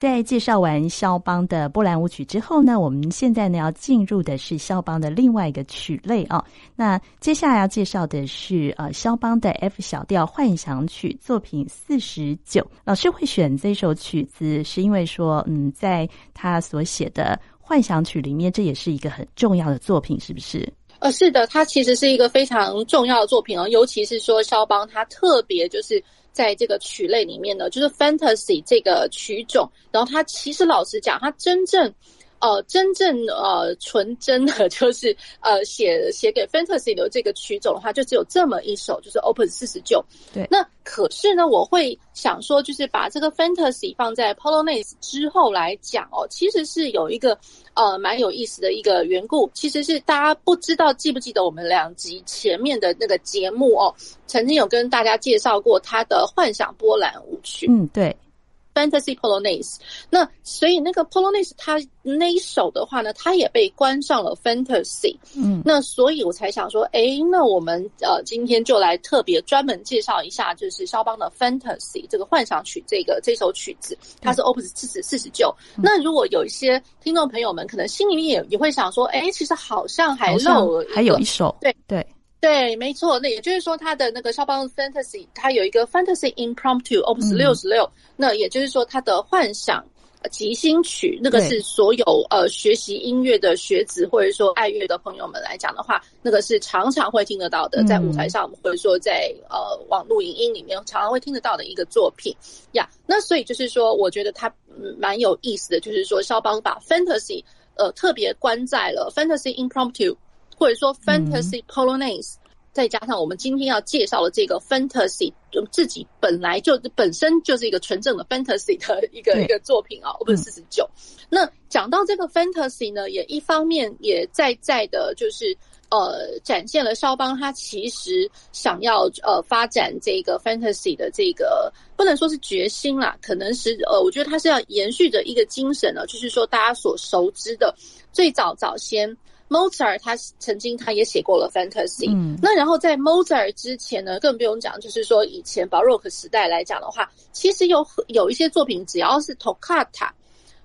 在介绍完肖邦的波兰舞曲之后呢，我们现在呢要进入的是肖邦的另外一个曲类啊。那接下来要介绍的是呃肖邦的 F 小调幻想曲作品四十九。老师会选这首曲子，是因为说，嗯，在他所写的幻想曲里面，这也是一个很重要的作品，是不是？呃，是的，它其实是一个非常重要的作品哦，尤其是说肖邦他特别就是。在这个曲类里面呢，就是 fantasy 这个曲种，然后它其实老实讲，它真正。呃，真正呃纯真的，就是呃写写给 fantasy 的这个曲种的话，就只有这么一首，就是 Open 四十九。对，那可是呢，我会想说，就是把这个 fantasy 放在 Polonaise 之后来讲哦，其实是有一个呃蛮有意思的一个缘故，其实是大家不知道记不记得我们两集前面的那个节目哦，曾经有跟大家介绍过他的幻想波兰舞曲。嗯，对。Fantasy Polonaise，那所以那个 Polonaise 它那一首的话呢，它也被关上了 Fantasy，嗯，那所以我才想说，哎，那我们呃今天就来特别专门介绍一下，就是肖邦的 Fantasy 这个幻想曲这个这首曲子，它是 Opus 四十四十九。那如果有一些听众朋友们可能心里面也也会想说，哎，其实好像还漏了还有一首，对对。对，没错，那也就是说，他的那个肖邦 Fantasy，它有一个 Fantasy Impromptu Opus 六十六，那也就是说，他的幻想即兴曲，那个是所有呃学习音乐的学子或者说爱乐的朋友们来讲的话，那个是常常会听得到的，在舞台上或者说在呃网络影音里面常常会听得到的一个作品呀。Yeah, 那所以就是说，我觉得它蛮有意思的，就是说肖邦把 Fantasy 呃特别关在了 Fantasy Impromptu。或者说 Fantasy Polonaise，嗯，再加上我们今天要介绍的这个 Fantasy，就自己本来就本身就是一个纯正的 Fantasy 的一个一个作品啊，Opus 四十九。那讲到这个 Fantasy 呢，也一方面也在在的，就是呃，展现了肖邦他其实想要呃发展这个 Fantasy 的这个不能说是决心啦，可能是呃，我觉得他是要延续着一个精神呢，就是说大家所熟知的最早早先。Mozart 他曾经他也写过了 Fantasy，嗯，那然后在 Mozart 之前呢，更不用讲，就是说以前 Baroque 时代来讲的话，其实有有一些作品，只要是 Toccata，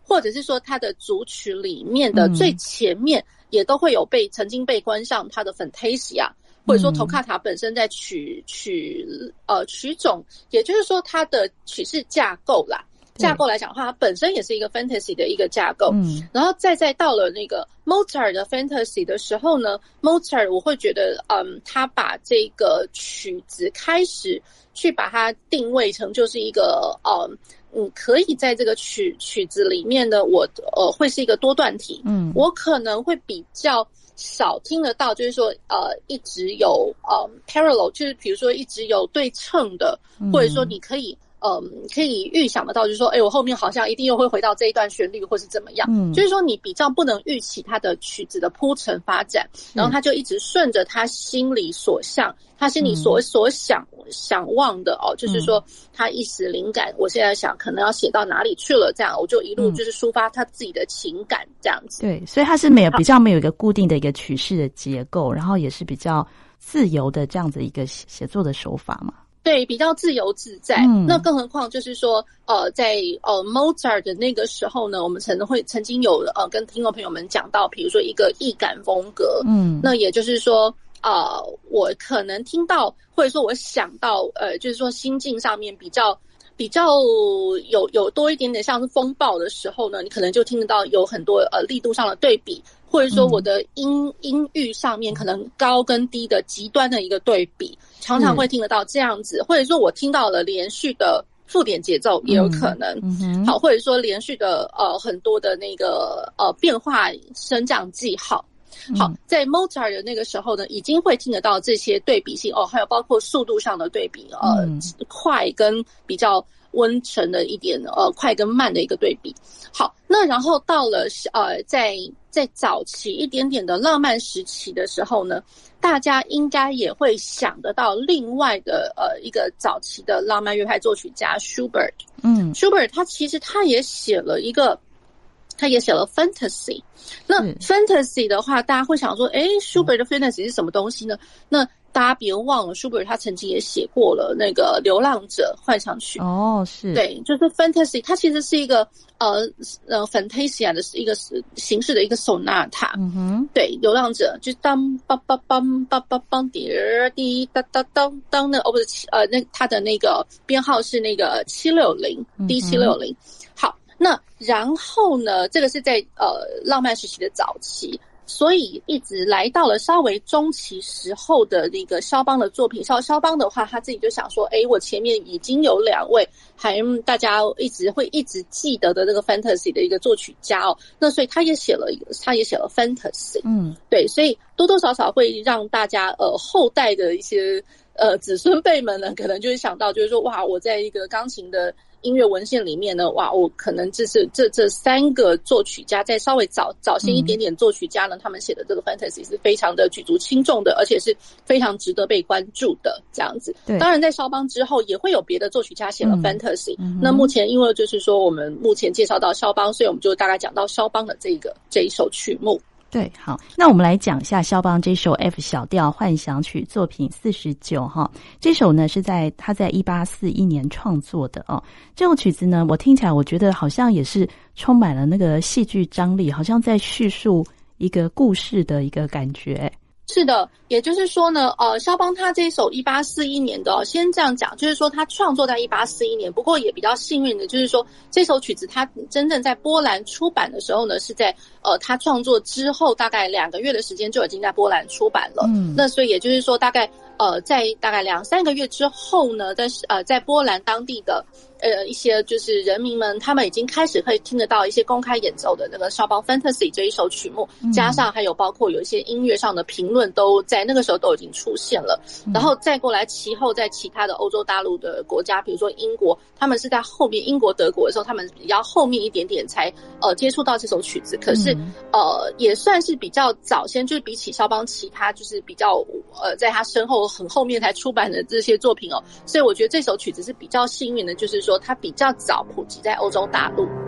或者是说他的组曲里面的最前面，也都会有被曾经被关上他的 Fantasia，或者说 Toccata 本身在曲曲呃曲种，也就是说它的曲式架构啦。架构来讲的话，它本身也是一个 fantasy 的一个架构。嗯，然后再再到了那个 Mozart 的 fantasy 的时候呢，Mozart 我会觉得，嗯，他把这个曲子开始去把它定位成就是一个，嗯嗯，可以在这个曲曲子里面呢，我呃会是一个多段体。嗯，我可能会比较少听得到，就是说呃一直有呃 parallel，就是比如说一直有对称的，或者说你可以。嗯，可以预想得到，就是说，哎，我后面好像一定又会回到这一段旋律，或是怎么样。嗯，就是说，你比较不能预期他的曲子的铺陈发展，然后他就一直顺着他心里所向，他心里所所想想望的哦，就是说，他一时灵感，我现在想可能要写到哪里去了，这样我就一路就是抒发他自己的情感，这样子。对，所以他是没有比较没有一个固定的一个曲式的结构，然后也是比较自由的这样子一个写作的手法嘛。对，比较自由自在。嗯，那更何况就是说，呃，在呃 Mozart 的那个时候呢，我们曾会曾经有呃跟听众朋友们讲到，比如说一个易感风格。嗯，那也就是说，呃，我可能听到或者说我想到，呃，就是说心境上面比较比较有有多一点点像是风暴的时候呢，你可能就听得到有很多呃力度上的对比。或者说我的音、嗯、音域上面可能高跟低的极端的一个对比，常常会听得到这样子。嗯、或者说我听到了连续的附点节奏也有可能。好，或者说连续的呃很多的那个呃变化升降记号。好，在 Mozart 的那个时候呢，已经会听得到这些对比性哦，还有包括速度上的对比，呃，嗯、快跟比较。温沉的一点，呃，快跟慢的一个对比。好，那然后到了呃，在在早期一点点的浪漫时期的时候呢，大家应该也会想得到另外的呃一个早期的浪漫乐派作曲家 Schubert。嗯，Schubert 他其实他也写了一个，他也写了 Fantasy。那 Fantasy 的话，大家会想说，诶，Schubert 的 Fantasy 是什么东西呢？那大家别忘了，舒伯特他曾经也写过了那个《流浪者幻想曲》哦，是对，就是 fantasy，它其实是一个呃呃 fantasia 的一个形式的一个 sonata。嗯哼，对，《流浪者》就当梆梆梆梆梆梆滴儿滴哒哒当当那哦不是呃那它的那个编号是那个七六零 D 七六零。好，那然后呢，这个是在呃浪漫时期的早期。所以一直来到了稍微中期时候的那个肖邦的作品，肖肖邦的话，他自己就想说，哎，我前面已经有两位还大家一直会一直记得的那个 fantasy 的一个作曲家哦，那所以他也写了一个，他也写了 fantasy，嗯，对，所以多多少少会让大家呃后代的一些呃子孙辈们呢，可能就会想到，就是说，哇，我在一个钢琴的。音乐文献里面呢，哇，我可能这是这这三个作曲家，在稍微早早些一点点作曲家呢，嗯、他们写的这个 fantasy 是非常的举足轻重的，而且是非常值得被关注的这样子。对，当然在肖邦之后也会有别的作曲家写了 fantasy，嗯。那目前因为就是说我们目前介绍到肖邦，所以我们就大概讲到肖邦的这个这一首曲目。对，好，那我们来讲一下肖邦这首 F 小调幻想曲作品四十九哈。这首呢是在他在一八四一年创作的哦。这首曲子呢，我听起来我觉得好像也是充满了那个戏剧张力，好像在叙述一个故事的一个感觉。是的，也就是说呢，呃，肖邦他这一首一八四一年的，哦，先这样讲，就是说他创作在一八四一年，不过也比较幸运的，就是说这首曲子他真正在波兰出版的时候呢，是在呃他创作之后大概两个月的时间就已经在波兰出版了。嗯，那所以也就是说，大概呃在大概两三个月之后呢，在呃在波兰当地的。呃，一些就是人民们，他们已经开始可以听得到一些公开演奏的那个肖邦 Fantasy 这一首曲目，加上还有包括有一些音乐上的评论，都在那个时候都已经出现了。然后再过来，其后在其他的欧洲大陆的国家，比如说英国，他们是在后面，英国、德国的时候，他们比较后面一点点才呃接触到这首曲子。可是呃，也算是比较早先，就是比起肖邦其他就是比较呃在他身后很后面才出版的这些作品哦，所以我觉得这首曲子是比较幸运的，就是说。它比较早普及在欧洲大陆。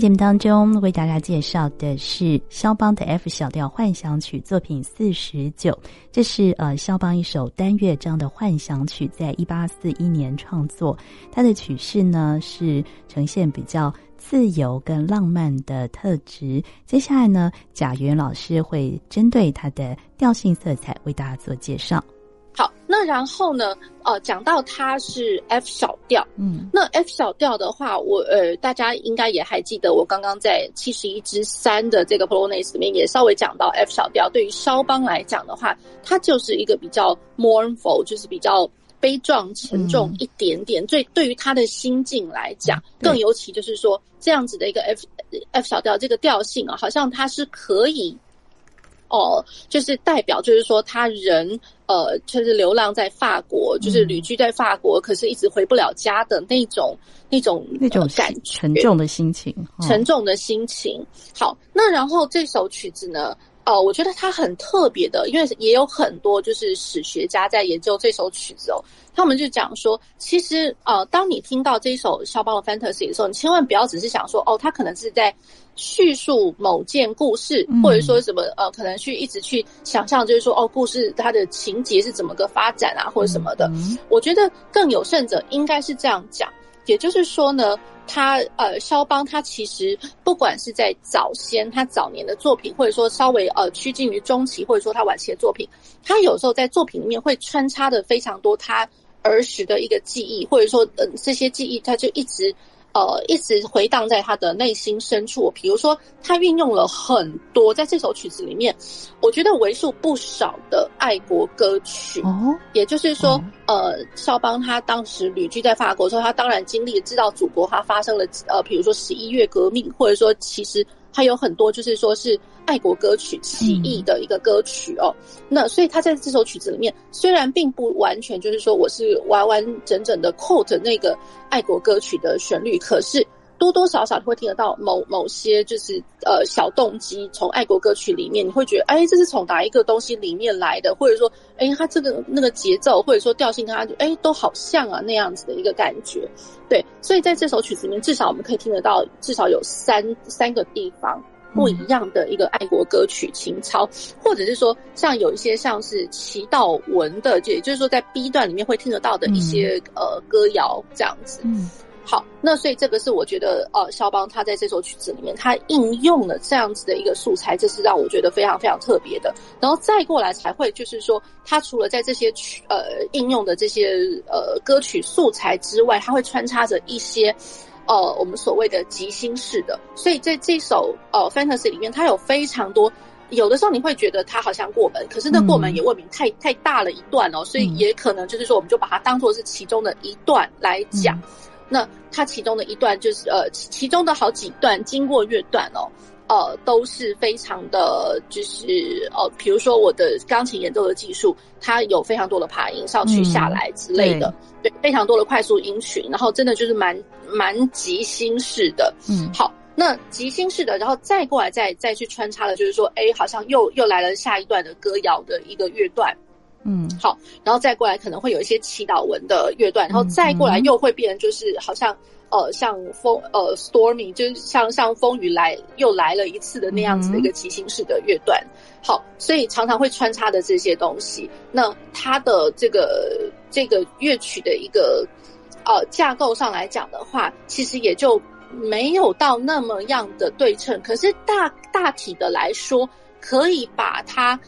节目当中为大家介绍的是肖邦的 F 小调幻想曲作品四十九，这是呃肖邦一首单乐章的幻想曲，在一八四一年创作。它的曲式呢是呈现比较自由跟浪漫的特质。接下来呢，贾元老师会针对它的调性色彩为大家做介绍。好，那然后呢？呃，讲到它是 F 小调，嗯，那 F 小调的话，我呃，大家应该也还记得，我刚刚在七十一之三的这个 Polonaise 里面也稍微讲到 F 小调。对于肖邦来讲的话，它就是一个比较 mournful，就是比较悲壮沉重一点点。最、嗯、对于他的心境来讲，更尤其就是说这样子的一个 F F 小调这个调性啊，好像它是可以。哦，就是代表，就是说他人，呃，就是流浪在法国，就是旅居在法国，嗯，可是一直回不了家的那种、那种、那种感觉，沉重的心情，哦，沉重的心情。好，那然后这首曲子呢，哦，我觉得它很特别的，因为也有很多就是史学家在研究这首曲子哦，他们就讲说，其实呃，当你听到这首肖邦的 Fantasy 的时候，你千万不要只是想说，哦，他可能是在。叙述某件故事，或者说什么呃，可能去一直去想象，就是说哦，故事它的情节是怎么个发展啊，或者什么的。我觉得更有甚者，应该是这样讲，也就是说呢，他呃，肖邦他其实不管是在早先他早年的作品，或者说稍微呃趋近于中期，或者说他晚期的作品，他有时候在作品里面会穿插的非常多他儿时的一个记忆，或者说嗯、呃、这些记忆他就一直。呃，一直回荡在他的内心深处。比如说，他运用了很多在这首曲子里面，我觉得为数不少的爱国歌曲。哦，也就是说，哦、呃，肖邦他当时旅居在法国的时候，他当然经历知道祖国他发生了呃，比如说十一月革命，或者说其实。他有很多就是说是爱国歌曲起义的一个歌曲哦，嗯、那所以他在这首曲子里面虽然并不完全就是说我是完完整整的 quote 那个爱国歌曲的旋律，可是。多多少少会听得到某某些就是呃小动机，从爱国歌曲里面你会觉得，哎，这是从哪一个东西里面来的，或者说，哎，它这个那个节奏或者说调性，它哎都好像啊那样子的一个感觉，对，所以在这首曲子里面，至少我们可以听得到至少有三三个地方不一样的一个爱国歌曲情操，或者是说像有一些像是祈祷文的，也就是说在 B 段里面会听得到的一些呃歌谣这样子。嗯好，那所以这个是我觉得，呃，肖邦他在这首曲子里面，他应用了这样子的一个素材，这是让我觉得非常非常特别的。然后再过来才会就是说，他除了在这些曲呃应用的这些呃歌曲素材之外，他会穿插着一些呃我们所谓的即兴式的。所以在这首呃 Fantasy 里面，它有非常多，有的时候你会觉得它好像过门，可是那过门也未免太太大了一段哦，所以也可能就是说，我们就把它当做是其中的一段来讲。那它其中的一段就是呃，其中的好几段经过乐段哦，呃，都是非常的，就是呃，比如说我的钢琴演奏的技术，它有非常多的爬音上去下来之类的，嗯、对，对，非常多的快速音群，然后真的就是蛮蛮即兴式的。嗯，好，那即兴式的，然后再过来再再去穿插的，就是说，哎，好像又又来了下一段的歌谣的一个乐段。嗯，好，然后再过来可能会有一些祈祷文的乐段，然后再过来又会变成就是好像呃像风呃 stormy 就是像像风雨来又来了一次的那样子的一个即兴式的乐段。好，所以常常会穿插的这些东西，那它的这个这个乐曲的一个呃架构上来讲的话，其实也就没有到那么样的对称，可是大大体的来说，可以把它。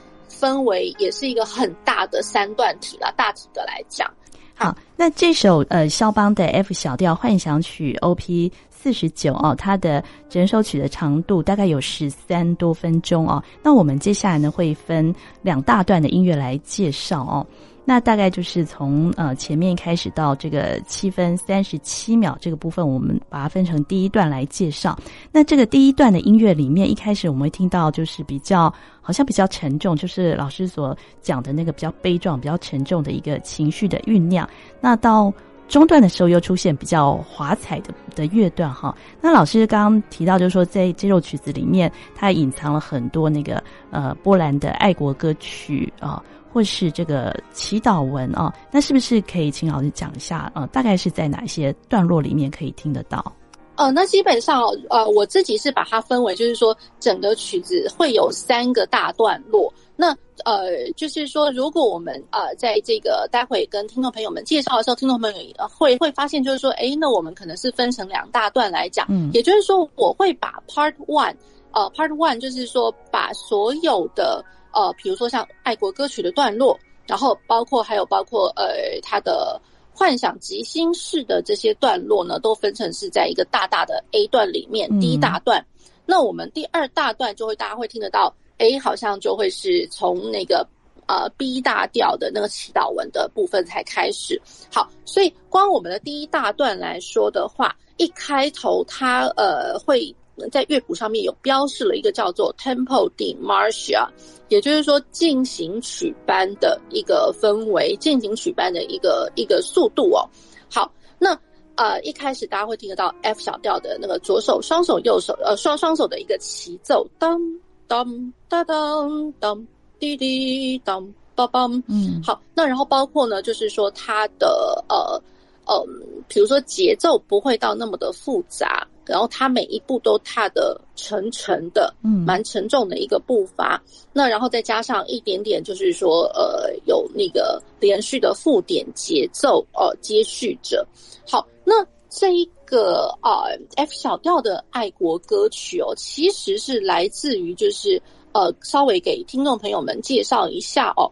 氛围也是一个很大的三段体了，大体的来讲。好，那这首呃肖邦的 F 小调幻想曲 OP 四十九哦，它的整首曲的长度大概有十三多分钟哦。那我们接下来呢会分两大段的音乐来介绍哦。那大概就是从呃前面开始到这个七分三十七秒这个部分，我们把它分成第一段来介绍。那这个第一段的音乐里面，一开始我们会听到就是比较好像比较沉重，就是老师所讲的那个比较悲壮、比较沉重的一个情绪的酝酿。那到中段的时候又出现比较华彩的的乐段哈。那老师刚刚提到就是说，在这首曲子里面，它隐藏了很多那个呃波兰的爱国歌曲啊。或是这个祈祷文啊，那是不是可以请老师讲一下？呃，大概是在哪些段落里面可以听得到？呃，那基本上呃，我自己是把它分为，就是说整个曲子会有三个大段落。那呃，就是说，如果我们呃在这个待会跟听众朋友们介绍的时候，听众朋友会会发现，就是说，诶，那我们可能是分成两大段来讲。嗯，也就是说，我会把 Part One，呃，Part One 就是说把所有的。呃，比如说像爱国歌曲的段落，然后包括还有包括呃，它的幻想即兴式的这些段落呢，都分成是在一个大大的 A 段里面，嗯、第一大段。那我们第二大段就会大家会听得到，，A，好像就会是从那个呃 B 大调的那个祈祷文的部分才开始。好，所以光我们的第一大段来说的话，一开头它呃会。在乐谱上面有标示了一个叫做 Tempo di Marcia，也就是说进行曲般的一个氛围，进行曲般的一个一个速度哦。好，那呃一开始大家会听得到 F 小调的那个左手双手右手呃双双手的一个齐奏，当当当当当滴滴当梆梆。嗯，好，那然后包括呢，就是说它的呃。嗯，比如说节奏不会到那么的复杂，然后它每一步都踏的沉沉的，嗯，蛮沉重的一个步伐。那然后再加上一点点，就是说，呃，有那个连续的附点节奏，呃，接续着。好，那这一个啊、呃、F 小调的爱国歌曲哦，其实是来自于就是呃，稍微给听众朋友们介绍一下哦。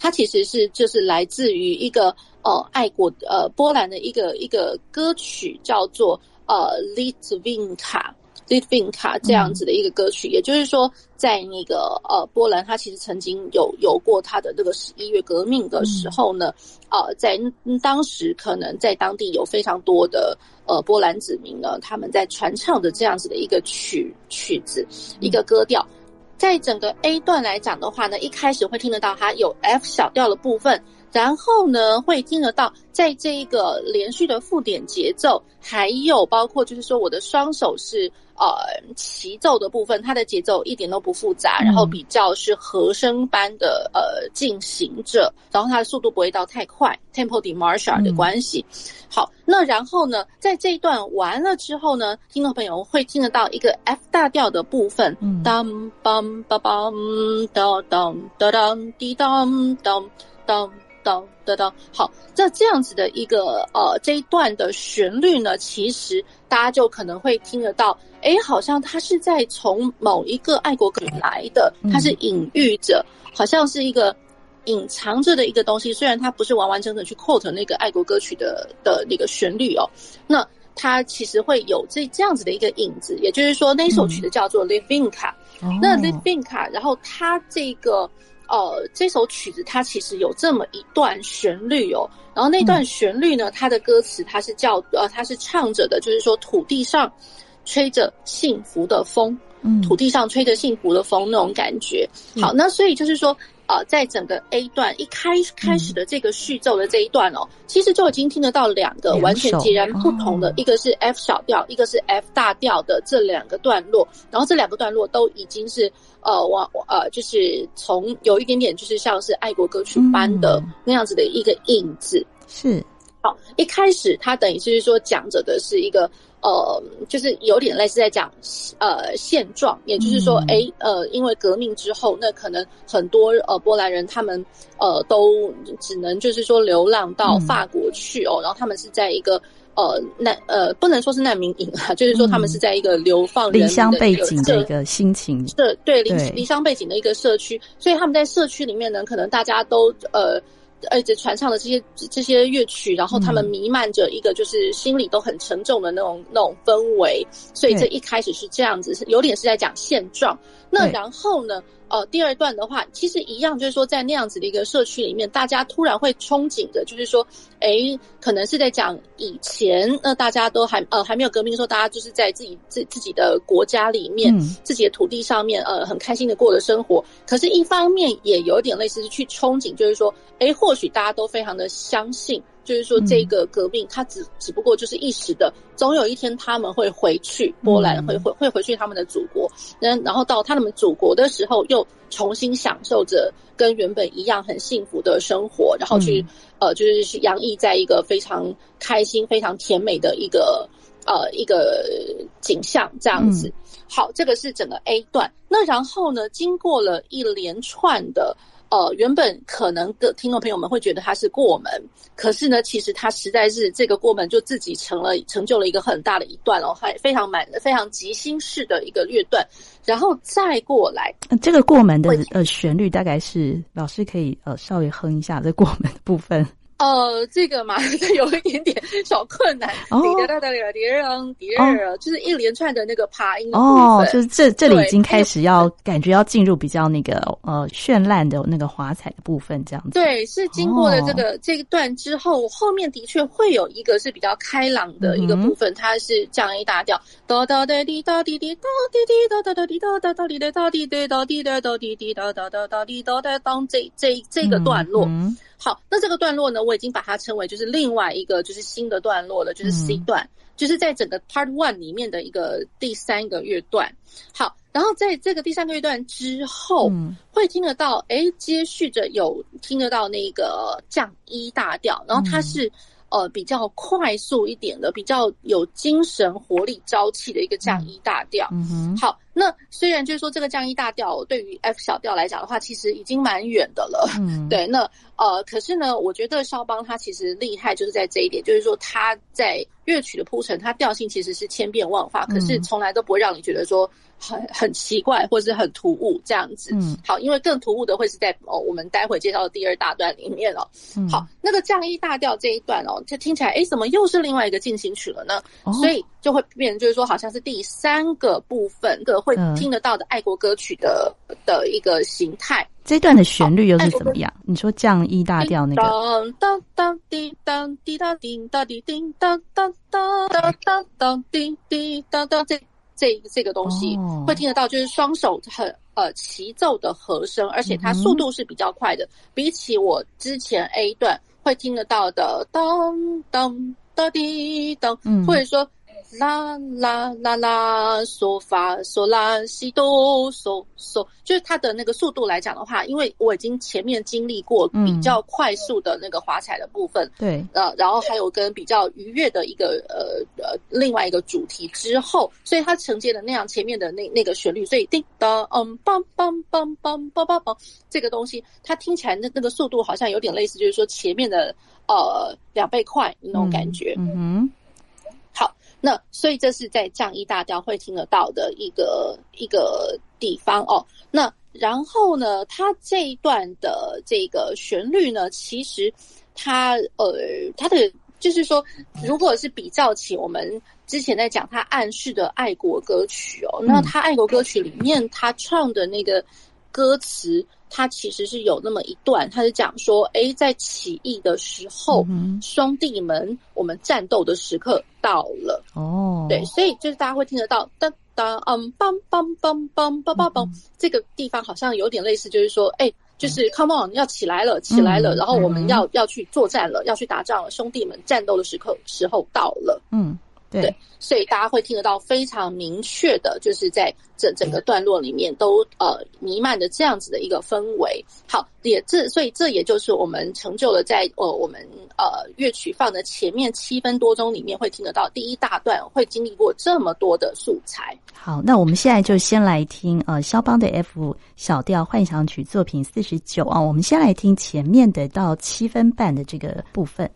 它其实是就是来自于一个呃爱国呃波兰的一个一个歌曲，叫做呃 Litvinka。Litvinka 这样子的一个歌曲，嗯、也就是说，在那个呃波兰，它其实曾经有有过它的那个十一月革命的时候呢，嗯、呃，在当时可能在当地有非常多的呃波兰子民呢，他们在传唱的这样子的一个曲曲子，一个歌调，在整个 A 段来讲的话呢，一开始会听得到它有 F 小调的部分。然后呢，会听得到，在这一个连续的附点节奏，还有包括就是说，我的双手是呃齐奏的部分，它的节奏一点都不复杂，然后比较是和声般的呃进行着，然后它的速度不会到太快，tempo di marcia 的关系。好，那然后呢，在这一段完了之后呢，听众朋友会听得到一个 F 大调的部分，当梆梆梆当当当当滴当当当。哒哒哒，好，这这样子的一个呃这一段的旋律呢，其实大家就可能会听得到，哎，好像它是在从某一个爱国歌曲来的，它是隐喻着，好像是一个隐藏着的一个东西。虽然它不是完完整整去 quote 那个爱国歌曲的的那个旋律哦，那它其实会有这这样子的一个影子。也就是说，那首曲子叫做 Litvinka，嗯，那 Litvinka，然后它这个。呃，这首曲子它其实有这么一段旋律哦，然后那段旋律呢，它的歌词它是叫呃，它是唱着的，就是说土地上吹着幸福的风，嗯，土地上吹着幸福的风那种感觉。好，那所以就是说。呃，在整个 A 段一开开始的这个序奏的这一段哦，嗯、其实就已经听得到两个完全截然不同的，哦、一个是 F 小调，一个是 F 大调的这两个段落。然后这两个段落都已经是呃，往呃，就是从有一点点就是像是爱国歌曲般的那样子的一个影子。嗯、是，好，一开始他等于就是说讲着的是一个。呃，就是有点类似在讲呃现状，也就是说，哎、嗯，呃，因为革命之后，那可能很多呃波兰人他们呃都只能就是说流浪到法国去哦，嗯、然后他们是在一个呃难呃不能说是难民营啊，就是说他们是在一个流放离乡背景的一个心情，对对离离乡背景的一个社区，所以他们在社区里面呢，可能大家都呃。而且传唱的这些这些乐曲，然后他们弥漫着一个就是心里都很沉重的那种那种氛围，所以这一开始是这样子，是有点是在讲现状。那然后呢？呃，第二段的话，其实一样，就是说，在那样子的一个社区里面，大家突然会憧憬着，就是说，哎，可能是在讲以前，那大家都还呃还没有革命的时候，大家就是在自己自自己的国家里面，嗯、自己的土地上面，呃，很开心的过的生活。可是，一方面也有点类似是去憧憬，就是说，哎，或许大家都非常的相信。就是说，这个革命它只只不过就是一时的，总有一天他们会回去波兰，会会会回去他们的祖国，然然后到他们祖国的时候，又重新享受着跟原本一样很幸福的生活，然后去呃，就是洋溢在一个非常开心、非常甜美的一个呃一个景象这样子。好，这个是整个 A 段。那然后呢，经过了一连串的。呃，原本可能的听众朋友们会觉得它是过门，可是呢，其实它实在是这个过门就自己成了成就了一个很大的一段哦，还非常满非常即兴式的一个乐段，然后再过来，这个过门的呃旋律大概是老师可以呃稍微哼一下这过门的部分。呃，这个嘛，有一点点小困难。哦，滴答答滴答滴答，就是一连串的那个爬音。哦，就是这这里已经开始要感觉要进入比较那个呃绚烂的那个华彩的部分，这样子。对，是经过了这个这一段之后，后面的确会有一个是比较开朗的一个部分，它是降 A 大调，哒哒哒滴哒滴滴哒滴滴哒哒哒滴哒哒哒滴哒滴哒哒滴哒哒滴滴哒哒哒哒滴哒哒当这这这个段落。好，那这个段落呢，我已经把它称为就是另外一个就是新的段落了，就是 C 段，嗯、就是在整个 Part One 里面的一个第三个乐段。好，然后在这个第三个乐段之后，嗯、会听得到，诶，接续着有听得到那个降一大调，然后它是、嗯、呃比较快速一点的，比较有精神活力朝气的一个降一大调。嗯哼，好。那虽然就是说这个降一大调对于 F 小调来讲的话，其实已经蛮远的了。嗯，对。那呃，可是呢，我觉得肖邦他其实厉害就是在这一点，就是说他在乐曲的铺陈，他调性其实是千变万化，可是从来都不会让你觉得说。很很奇怪，或是很突兀这样子。嗯，好，因为更突兀的会是在哦，我们待会介绍的第二大段里面哦。嗯，好，那个降一大调这一段哦，就听起来，哎，怎么又是另外一个进行曲了呢？哦，所以就会变成就是说，好像是第三个部分个会听得到的爱国歌曲的，嗯，的一个形态。这段的旋律又是怎么样？你说降 E 大调那个。当当当滴当滴答滴当滴叮当当当当当当滴滴当当这。这这个东西会听得到，就是双手很呃齐奏的和声，而且它速度是比较快的，比起我之前 A 段会听得到的当当当滴当，或者说。啦啦啦啦，嗦发嗦啦西哆嗦嗦，就是它的那个速度来讲的话，因为我已经前面经历过比较快速的那个华彩的部分，对，呃，然后还有跟比较愉悦的一个呃呃另外一个主题之后，所以它承接的那样前面的那那个旋律，所以叮当嗯梆梆梆梆梆梆梆，这个东西它听起来那那个速度好像有点类似，就是说前面的呃两倍快那种感觉，嗯哼。那所以这是在降 E 大调会听得到的一个一个地方哦。那然后呢，它这一段的这个旋律呢，其实它呃它的就是说，如果是比较起我们之前在讲它暗示的爱国歌曲哦，那它爱国歌曲里面他唱的那个歌词。他其实是有那么一段，他是讲说，哎，在起义的时候，嗯、兄弟们，我们战斗的时刻到了。哦，对，所以就是大家会听得到，当当，嗯，梆梆梆梆梆梆梆，这个地方好像有点类似，就是说，哎，就是 come on，要起来了，起来了，嗯、然后我们要、嗯、要去作战了，要去打仗了，兄弟们，战斗的时刻时候到了。嗯。对，对，所以大家会听得到非常明确的，就是在整整个段落里面都呃弥漫着这样子的一个氛围。好，也这所以这也就是我们成就了在呃我们呃乐曲放的前面七分多钟里面会听得到第一大段会经历过这么多的素材。好，那我们现在就先来听呃肖邦的 F 小调幻想曲作品四十九啊，我们先来听前面的到七分半的这个部分。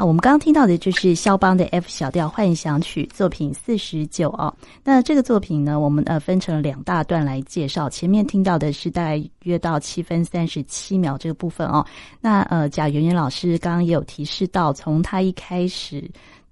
啊，我们刚刚听到的就是肖邦的 F 小调幻想曲作品四十九哦。那这个作品呢，我们呃分成了两大段来介绍。前面听到的是大概约到七分三十七秒这个部分哦。那呃，贾圆圆老师刚刚也有提示到，从他一开始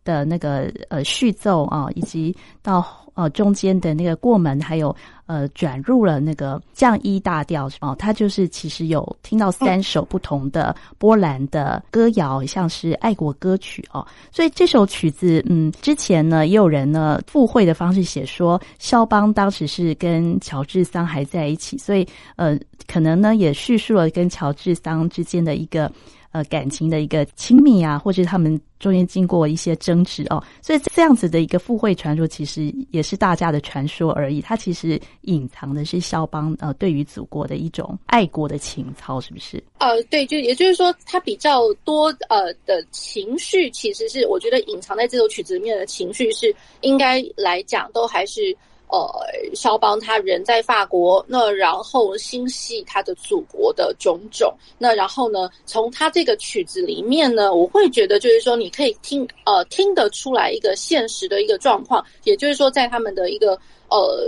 的那个呃序奏啊，以及到呃中间的那个过门，还有。呃，转入了那个降一大调哦，它就是其实有听到三首不同的波兰的歌谣，像是爱国歌曲哦。所以这首曲子，嗯，之前呢也有人呢附会的方式写说，肖邦当时是跟乔治桑还在一起，所以呃，可能呢也叙述了跟乔治桑之间的一个。呃，感情的一个亲密啊，或者他们中间经过一些争执哦，所以这样子的一个附会传说，其实也是大家的传说而已。它其实隐藏的是肖邦呃对于祖国的一种爱国的情操，是不是？呃，对，就也就是说，他比较多呃的情绪，其实是我觉得隐藏在这首曲子里面的情绪，是应该来讲都还是。呃，肖邦他人在法国，那然后心系他的祖国的种种，那然后呢，从他这个曲子里面呢，我会觉得就是说，你可以听呃听得出来一个现实的一个状况，也就是说，在他们的一个呃，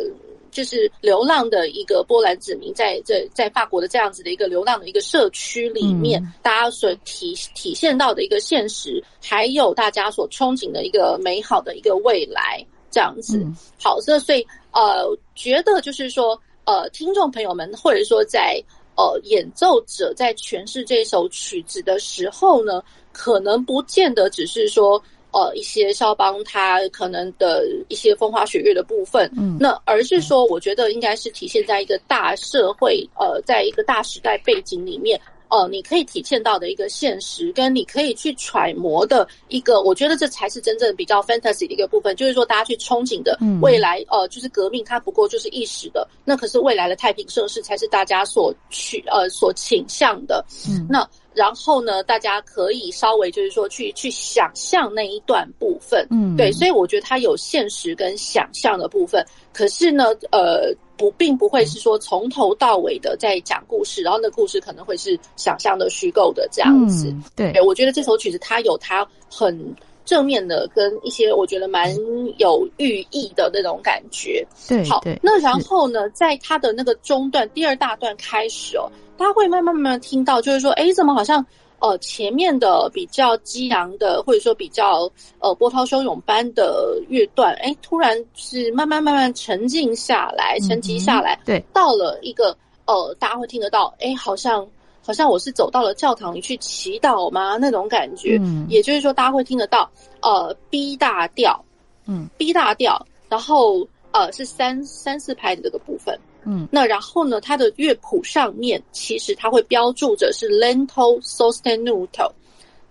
就是流浪的一个波兰子民在这在法国的这样子的一个流浪的一个社区里面，嗯、大家所体体现到的一个现实，还有大家所憧憬的一个美好的一个未来。这样子，好，所以所以呃，觉得就是说，呃，听众朋友们，或者说在呃演奏者在诠释这首曲子的时候呢，可能不见得只是说呃一些肖邦他可能的一些风花雪月的部分，嗯，那而是说，我觉得应该是体现在一个大社会，呃，在一个大时代背景里面。哦，你可以体现到的一个现实，跟你可以去揣摩的一个，我觉得这才是真正比较 fantasy 的一个部分，就是说大家去憧憬的未来，嗯、呃，就是革命，它不过就是一时的，那可是未来的太平盛世才是大家所去呃所倾向的。嗯，那然后呢，大家可以稍微就是说去去想象那一段部分，嗯，对，所以我觉得它有现实跟想象的部分，可是呢，呃。不，并不会是说从头到尾的在讲故事，然后那故事可能会是想象的、虚构的这样子。嗯、对，对，我觉得这首曲子它有它很正面的，跟一些我觉得蛮有寓意的那种感觉。对，好，那然后呢，在它的那个中段第二大段开始哦，大家会慢慢慢慢听到，就是说，哎，怎么好像。呃，前面的比较激昂的，或者说比较呃波涛汹涌般的乐段，哎，突然是慢慢慢慢沉静下来，沉寂下来，嗯、对，到了一个呃，大家会听得到，哎，好像好像我是走到了教堂里去祈祷吗？那种感觉，嗯，也就是说，大家会听得到，呃，B 大调，嗯，B 大调，然后呃是三三四拍的这个部分。嗯，那然后呢，它的乐谱上面其实它会标注着是 lento sostenuto，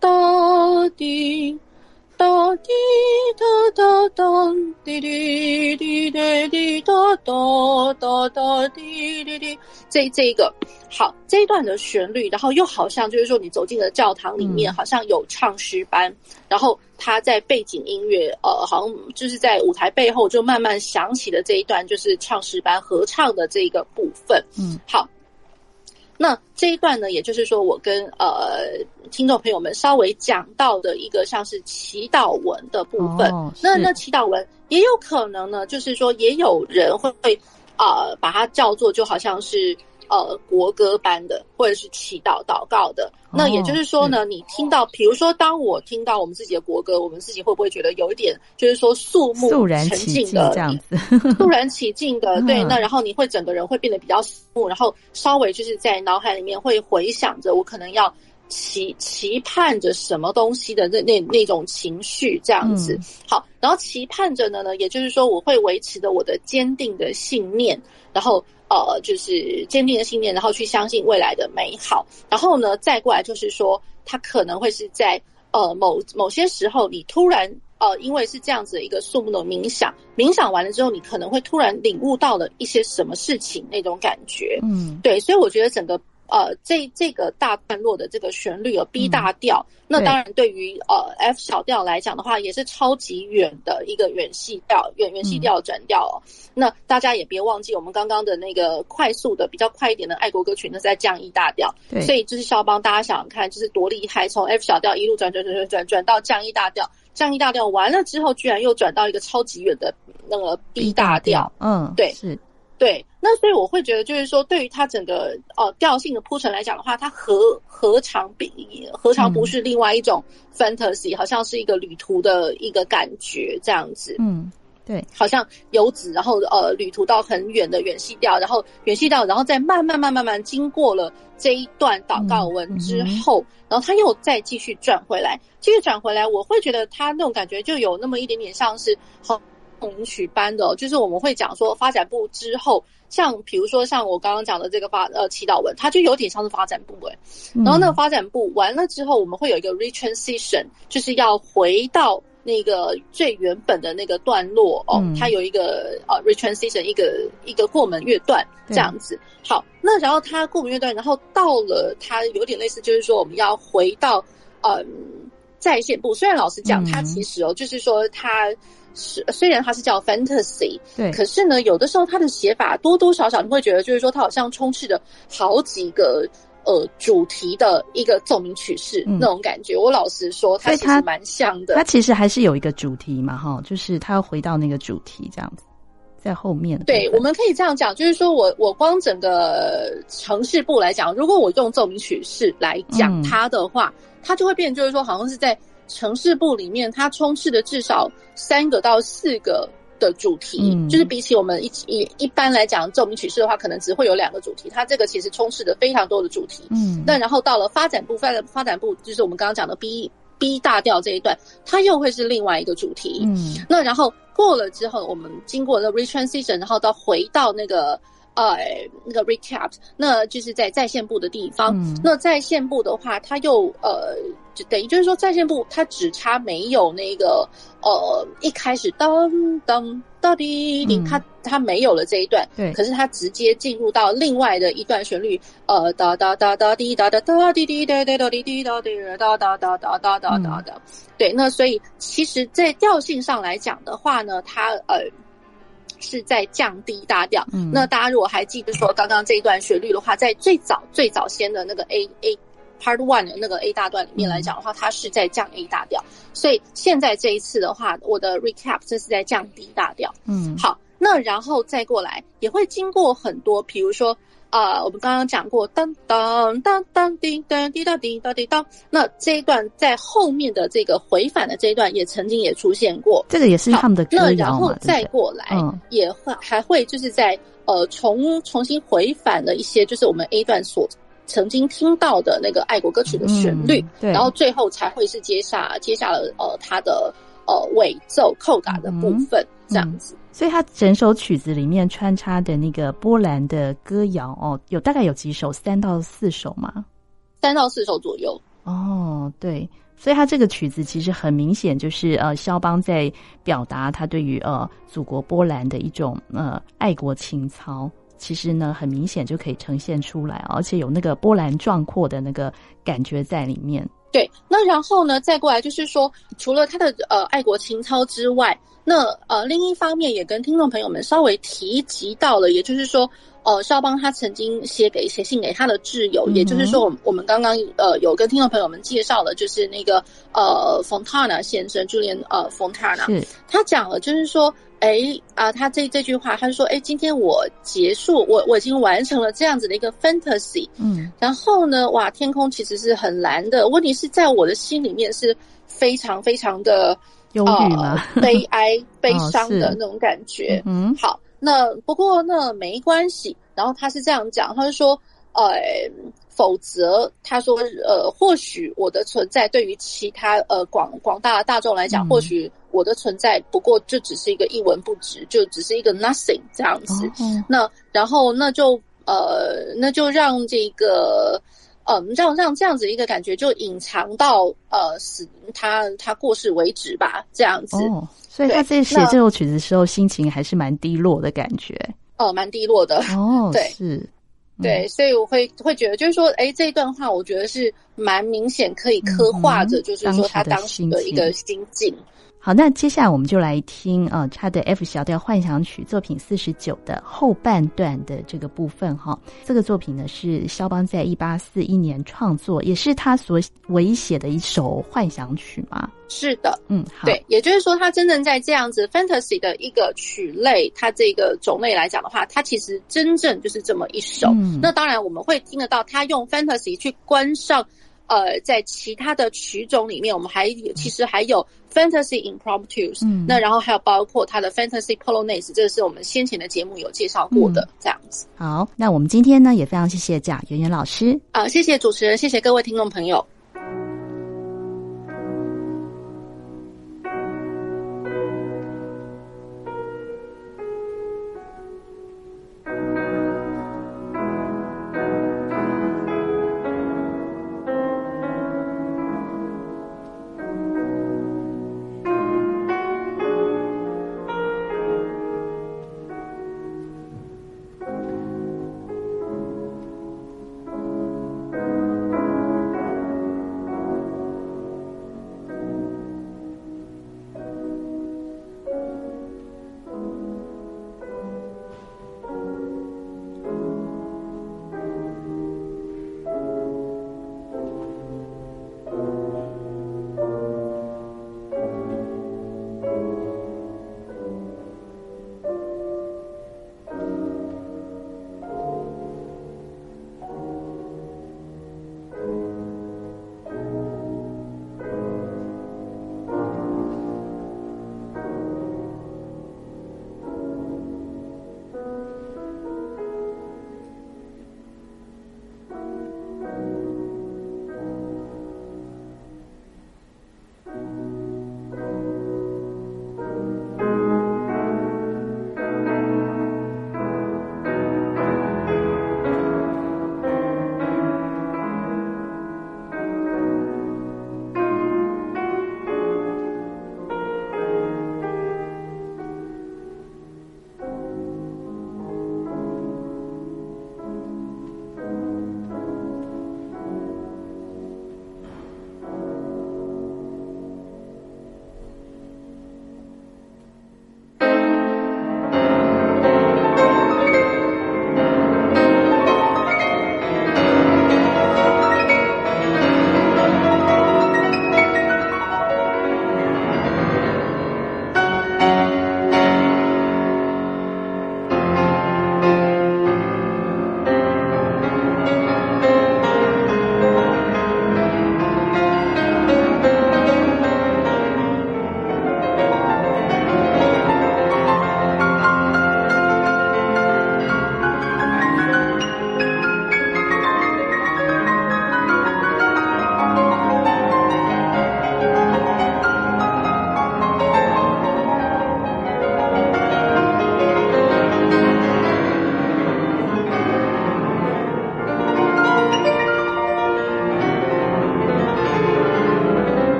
哒滴哒滴哒哒哒滴滴滴滴滴哒哒哒哒滴滴滴，这这一个好这一段的旋律，然后又好像就是说你走进了教堂里面，好像有唱诗班，然后。他在背景音乐，呃，好像就是在舞台背后就慢慢响起的这一段，就是唱诗班合唱的这一个部分。嗯，好，那这一段呢，也就是说，我跟呃听众朋友们稍微讲到的一个像是祈祷文的部分。哦、那那祈祷文也有可能呢，就是说也有人会啊、呃、把它叫做就好像是。呃，国歌般的，或者是祈祷祷告的，那也就是说呢，哦、你听到，比如说，当我听到我们自己的国歌，我们自己会不会觉得有一点，就是说肃穆、肃然起敬的这样子，肃然起敬的，对，那然后你会整个人会变得比较肃穆，然后稍微就是在脑海里面会回想着，我可能要期期盼着什么东西的那那那种情绪这样子。嗯、好，然后期盼着呢呢，也就是说，我会维持着我的坚定的信念，然后。呃，就是坚定的信念，然后去相信未来的美好。然后呢，再过来就是说，他可能会是在呃某某些时候，你突然呃，因为是这样子的一个数目的冥想，冥想完了之后，你可能会突然领悟到了一些什么事情那种感觉。嗯，对，所以我觉得整个呃，这这个大段落的这个旋律有 B 大调，嗯、那当然对于呃 F 小调来讲的话，也是超级远的一个远细调，远远细调转调哦。嗯、那大家也别忘记，我们刚刚的那个快速的比较快一点的爱国歌曲，那是在降 E 大调。对，所以就是肖邦，大家想想看，就是多厉害，从 F 小调一路转转转转转转到降 E 大调，降 E 大调完了之后，居然又转到一个超级远的那个 B 大调。嗯，对，是。对，那所以我会觉得，就是说，对于它整个呃调性的铺陈来讲的话，它何何尝比何尝不是另外一种 fantasy，、嗯、好像是一个旅途的一个感觉这样子。嗯，对，好像游子，然后呃旅途到很远的远西调，然后远西调，然后再慢慢慢慢慢经过了这一段祷告文之后，嗯嗯、然后他又再继续转回来，继续转回来，我会觉得他那种感觉就有那么一点点像是好。同曲班的，就是我们会讲说发展部之后，像比如说像我刚刚讲的这个发呃祈祷文，它就有点像是发展部诶、欸。然后那个发展部完了之后，我们会有一个 retransition，就是要回到那个最原本的那个段落哦，它有一个呃 retransition 一个一个过门乐段这样子。好，那然后它过门乐段，然后到了它有点类似，就是说我们要回到嗯在线部。虽然老实讲，它其实哦，就是说它。是，虽然它是叫 fantasy，对，可是呢，有的时候它的写法多多少少你会觉得，就是说它好像充斥着好几个呃主题的一个奏鸣曲式、嗯、那种感觉。我老实说，它其实蛮像的。它其实还是有一个主题嘛，哈，就是它要回到那个主题这样子，在后面。对，我们可以这样讲，就是说我我光整个城市部来讲，如果我用奏鸣曲式来讲它的话，嗯、它就会变，就是说好像是在。呈示部里面，它充斥的至少三个到四个的主题，嗯、就是比起我们一一一般来讲奏鸣曲式的话，可能只会有两个主题。它这个其实充斥的非常多的主题。嗯，那然后到了发展部，发展发展部就是我们刚刚讲的 B B 大调这一段，它又会是另外一个主题。嗯，那然后过了之后，我们经过了 retransition，然后到回到那个。呃，那个 recap，那就是在在线部的地方。嗯、那在线部的话，它又呃，就等于就是说，在线部它只差没有那个呃，一开始当当到底滴，它它没有了这一段。对。可是它直接进入到另外的一段旋律，呃，哒哒哒哒滴哒哒哒滴滴哒哒哒滴滴哒滴哒哒哒哒哒哒哒哒的。对。那所以其实，在调性上来讲的话呢，它呃。是在降低大调。嗯，那大家如果还记得说刚刚这一段旋律的话，在最早最早先的那个 A A Part One 的那个 A 大段里面来讲的话，它是在降 A 大调。所以现在这一次的话，我的 Recap 这是在降低大调。嗯，好，那然后再过来也会经过很多，比如说。啊、我们刚刚讲过，当当当当叮当滴答滴答滴当。那这一段在后面的这个回返的这一段，也曾经也出现过。这个也是他们的。那然后再过来，也会还会就是在呃重重新回返了一些，就是我们 A 段所曾经听到的那个爱国歌曲的旋律。对。然后最后才会是接下接下了呃它的呃尾奏扣打的部分，这样子。所以他整首曲子里面穿插的那个波兰的歌谣哦，有大概有几首，三到四首嘛？三到四首左右。哦，对，所以他这个曲子其实很明显就是呃，肖邦在表达他对于呃祖国波兰的一种呃爱国情操，其实呢很明显就可以呈现出来，而且有那个波澜壮阔的那个感觉在里面。对，那然后呢，再过来就是说，除了他的呃爱国情操之外。那呃，另一方面也跟听众朋友们稍微提及到了，也就是说，呃，肖邦他曾经写给写信给他的挚友，嗯、也就是说，我们我们刚刚呃有跟听众朋友们介绍了，就是那个呃，Fontana 先生，Julian 呃，Fontana，他讲了，就是说，哎啊、呃，他这这句话，他就说，哎，今天我结束，我我已经完成了这样子的一个 fantasy，嗯，然后呢，哇，天空其实是很蓝的，问题是在我的心里面是非常非常的。忧郁吗？呃、悲哀、悲伤的那种感觉。哦、嗯，好，那不过那没关系。然后他是这样讲，他就说，呃，否则他说，呃，或许我的存在对于其他呃广广大的大众来讲，嗯、或许我的存在不过就只是一个一文不值，就只是一个 nothing 这样子。哦、那然后那就呃那就让这个。嗯，让让这样子一个感觉就隐藏到呃死他他过世为止吧，这样子。哦，所以他在写这首曲子的时候，心情还是蛮低落的感觉。哦，蛮低落的。哦，对，是。对，所以我会会觉得，就是说，哎，这一段话，我觉得是蛮明显可以刻画着，就是说他当时的一个心境。好，那接下来我们就来听啊，他的 F 小调幻想曲作品四十九的后半段的这个部分哈。这个作品呢是肖邦在一八四一年创作，也是他所唯一写的一首幻想曲嘛。是的，嗯，好，对，也就是说，他真正在这样子 fantasy 的一个曲类，它这个种类来讲的话，它其实真正就是这么一首。嗯，那当然我们会听得到他用 fantasy 去关上。呃，在其他的曲种里面，我们还有其实还有 Fantasy Impromptus，嗯，那然后还有包括它的 Fantasy Polonaise，这个是我们先前的节目有介绍过的，嗯、这样子。好，那我们今天呢也非常谢谢贾圆圆老师啊、呃，谢谢主持人，谢谢各位听众朋友。